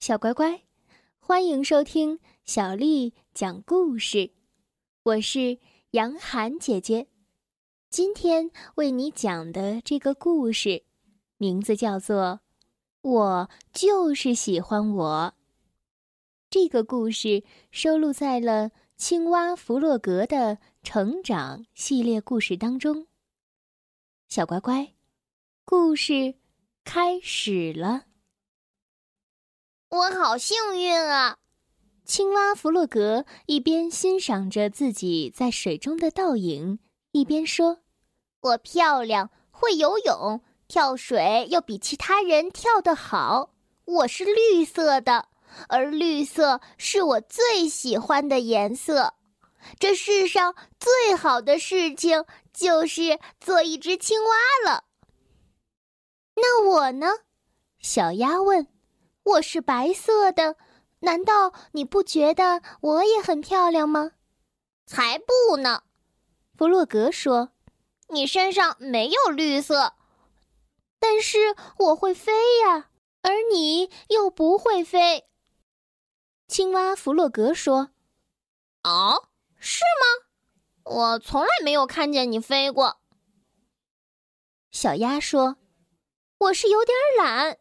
小乖乖，欢迎收听小丽讲故事。我是杨涵姐姐，今天为你讲的这个故事，名字叫做《我就是喜欢我》。这个故事收录在了《青蛙弗洛格的成长》系列故事当中。小乖乖，故事开始了。我好幸运啊！青蛙弗洛格一边欣赏着自己在水中的倒影，一边说：“我漂亮，会游泳，跳水又比其他人跳得好。我是绿色的，而绿色是我最喜欢的颜色。这世上最好的事情就是做一只青蛙了。那我呢？”小鸭问。我是白色的，难道你不觉得我也很漂亮吗？才不呢！弗洛格说：“你身上没有绿色，但是我会飞呀，而你又不会飞。”青蛙弗洛格说：“哦，是吗？我从来没有看见你飞过。”小鸭说：“我是有点懒。”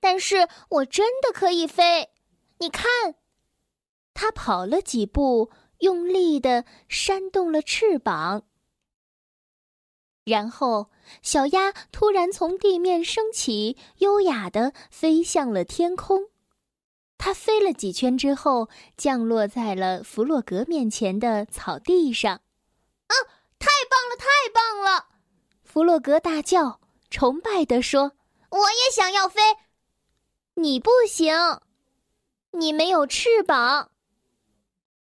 但是我真的可以飞，你看，它跑了几步，用力的扇动了翅膀，然后小鸭突然从地面升起，优雅的飞向了天空。它飞了几圈之后，降落在了弗洛格面前的草地上。啊，太棒了，太棒了！弗洛格大叫，崇拜地说：“我也想要飞。”你不行，你没有翅膀。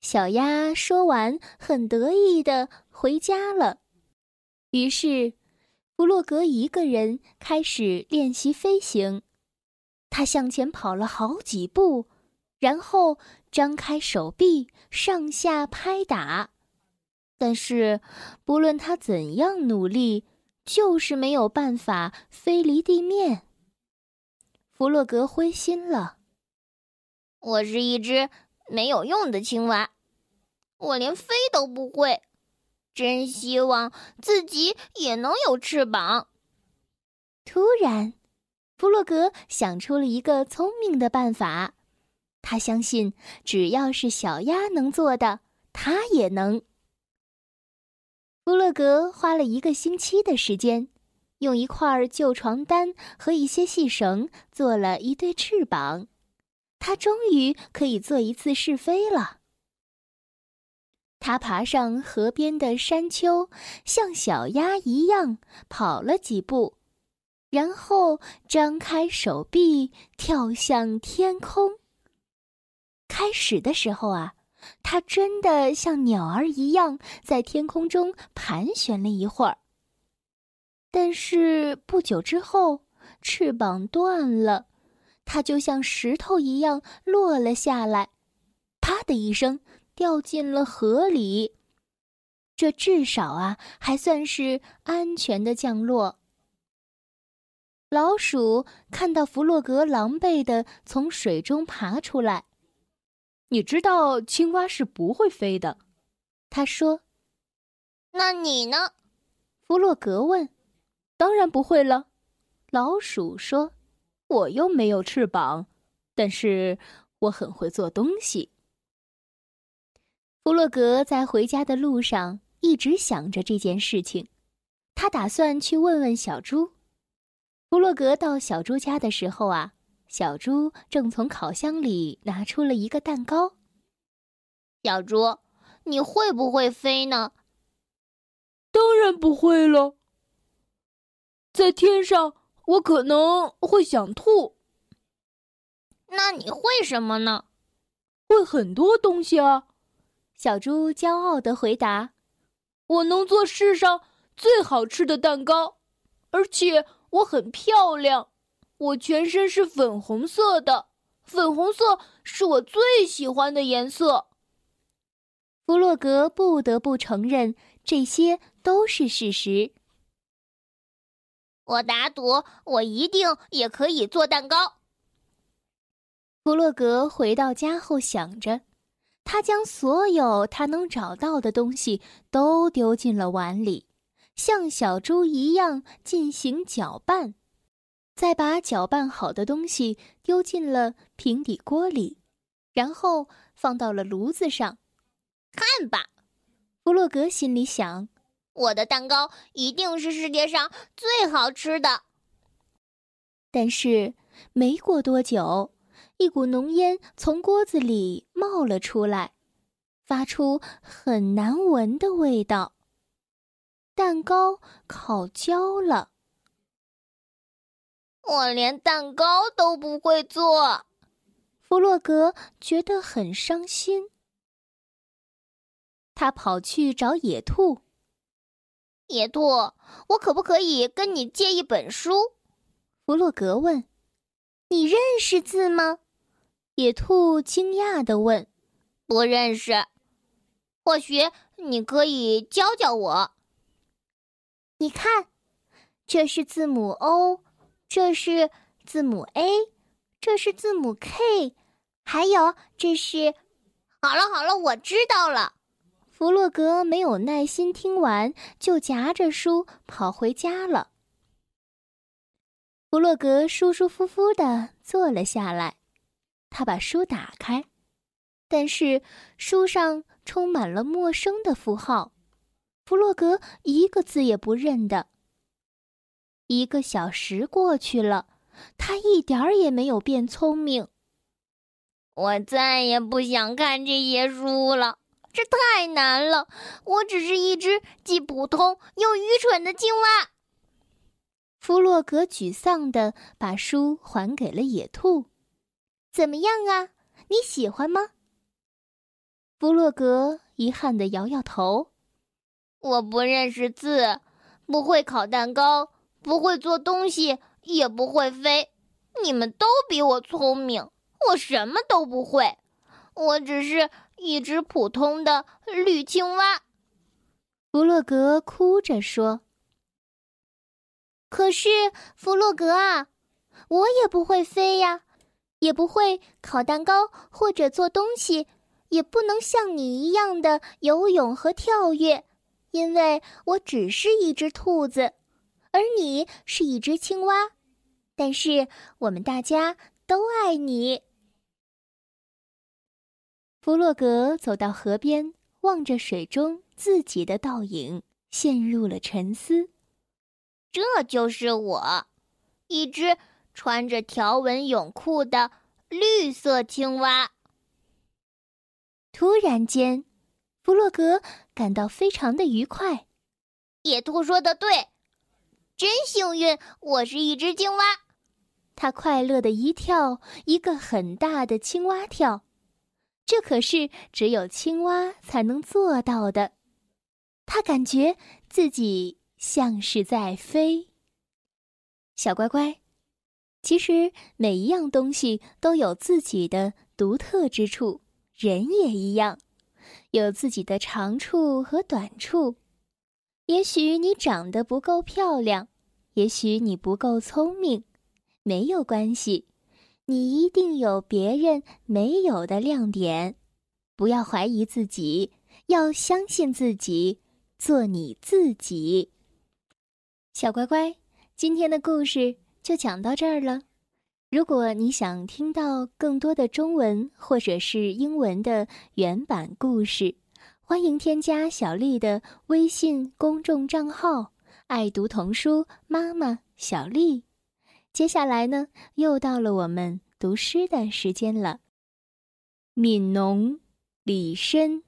小鸭说完，很得意的回家了。于是，弗洛格一个人开始练习飞行。他向前跑了好几步，然后张开手臂上下拍打。但是，不论他怎样努力，就是没有办法飞离地面。弗洛格灰心了。我是一只没有用的青蛙，我连飞都不会。真希望自己也能有翅膀。突然，弗洛格想出了一个聪明的办法。他相信，只要是小鸭能做的，他也能。弗洛格花了一个星期的时间。用一块旧床单和一些细绳做了一对翅膀，它终于可以做一次试飞了。它爬上河边的山丘，像小鸭一样跑了几步，然后张开手臂跳向天空。开始的时候啊，它真的像鸟儿一样在天空中盘旋了一会儿。但是不久之后，翅膀断了，它就像石头一样落了下来，啪的一声掉进了河里。这至少啊，还算是安全的降落。老鼠看到弗洛格狼狈的从水中爬出来，你知道青蛙是不会飞的，他说。那你呢？弗洛格问。当然不会了，老鼠说：“我又没有翅膀，但是我很会做东西。”弗洛格在回家的路上一直想着这件事情，他打算去问问小猪。弗洛格到小猪家的时候啊，小猪正从烤箱里拿出了一个蛋糕。小猪，你会不会飞呢？当然不会了。在天上，我可能会想吐。那你会什么呢？会很多东西啊！小猪骄傲的回答：“我能做世上最好吃的蛋糕，而且我很漂亮。我全身是粉红色的，粉红色是我最喜欢的颜色。”弗洛格不得不承认，这些都是事实。我打赌，我一定也可以做蛋糕。弗洛格回到家后想着，他将所有他能找到的东西都丢进了碗里，像小猪一样进行搅拌，再把搅拌好的东西丢进了平底锅里，然后放到了炉子上。看吧，弗洛格心里想，我的蛋糕一定是世界上最好吃的。但是没过多久。一股浓烟从锅子里冒了出来，发出很难闻的味道。蛋糕烤焦了。我连蛋糕都不会做，弗洛格觉得很伤心。他跑去找野兔。野兔，我可不可以跟你借一本书？弗洛格问：“你认识字吗？”野兔惊讶地问：“不认识，或许你可以教教我。你看，这是字母 O，这是字母 A，这是字母 K，还有这是……好了好了，我知道了。”弗洛格没有耐心听完，就夹着书跑回家了。弗洛格舒舒服服地坐了下来。他把书打开，但是书上充满了陌生的符号，弗洛格一个字也不认得。一个小时过去了，他一点儿也没有变聪明。我再也不想看这些书了，这太难了。我只是一只既普通又愚蠢的青蛙。弗洛格沮丧地把书还给了野兔。怎么样啊？你喜欢吗？弗洛格遗憾的摇摇头。我不认识字，不会烤蛋糕，不会做东西，也不会飞。你们都比我聪明，我什么都不会。我只是一只普通的绿青蛙。弗洛格哭着说：“可是，弗洛格啊，我也不会飞呀。”也不会烤蛋糕或者做东西，也不能像你一样的游泳和跳跃，因为我只是一只兔子，而你是一只青蛙。但是我们大家都爱你。弗洛格走到河边，望着水中自己的倒影，陷入了沉思。这就是我，一只。穿着条纹泳裤的绿色青蛙。突然间，弗洛格感到非常的愉快。野兔说的对，真幸运，我是一只青蛙。他快乐的一跳，一个很大的青蛙跳，这可是只有青蛙才能做到的。他感觉自己像是在飞。小乖乖。其实每一样东西都有自己的独特之处，人也一样，有自己的长处和短处。也许你长得不够漂亮，也许你不够聪明，没有关系，你一定有别人没有的亮点。不要怀疑自己，要相信自己，做你自己。小乖乖，今天的故事。就讲到这儿了。如果你想听到更多的中文或者是英文的原版故事，欢迎添加小丽的微信公众账号“爱读童书妈妈小丽”。接下来呢，又到了我们读诗的时间了。《悯农》李绅。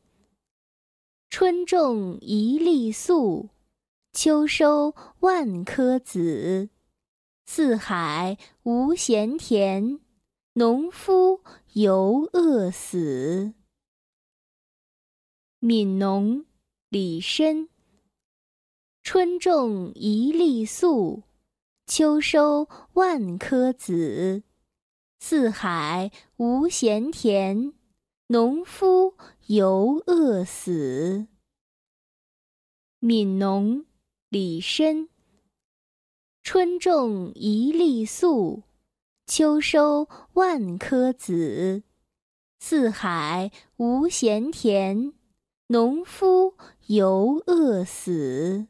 春种一粒粟，秋收万颗子。四海无闲田，农夫犹饿死。《悯农》李绅。春种一粒粟，秋收万颗子。四海无闲田，农夫犹饿死。《悯农》李绅。春种一粒粟，秋收万颗子，四海无闲田，农夫犹饿死。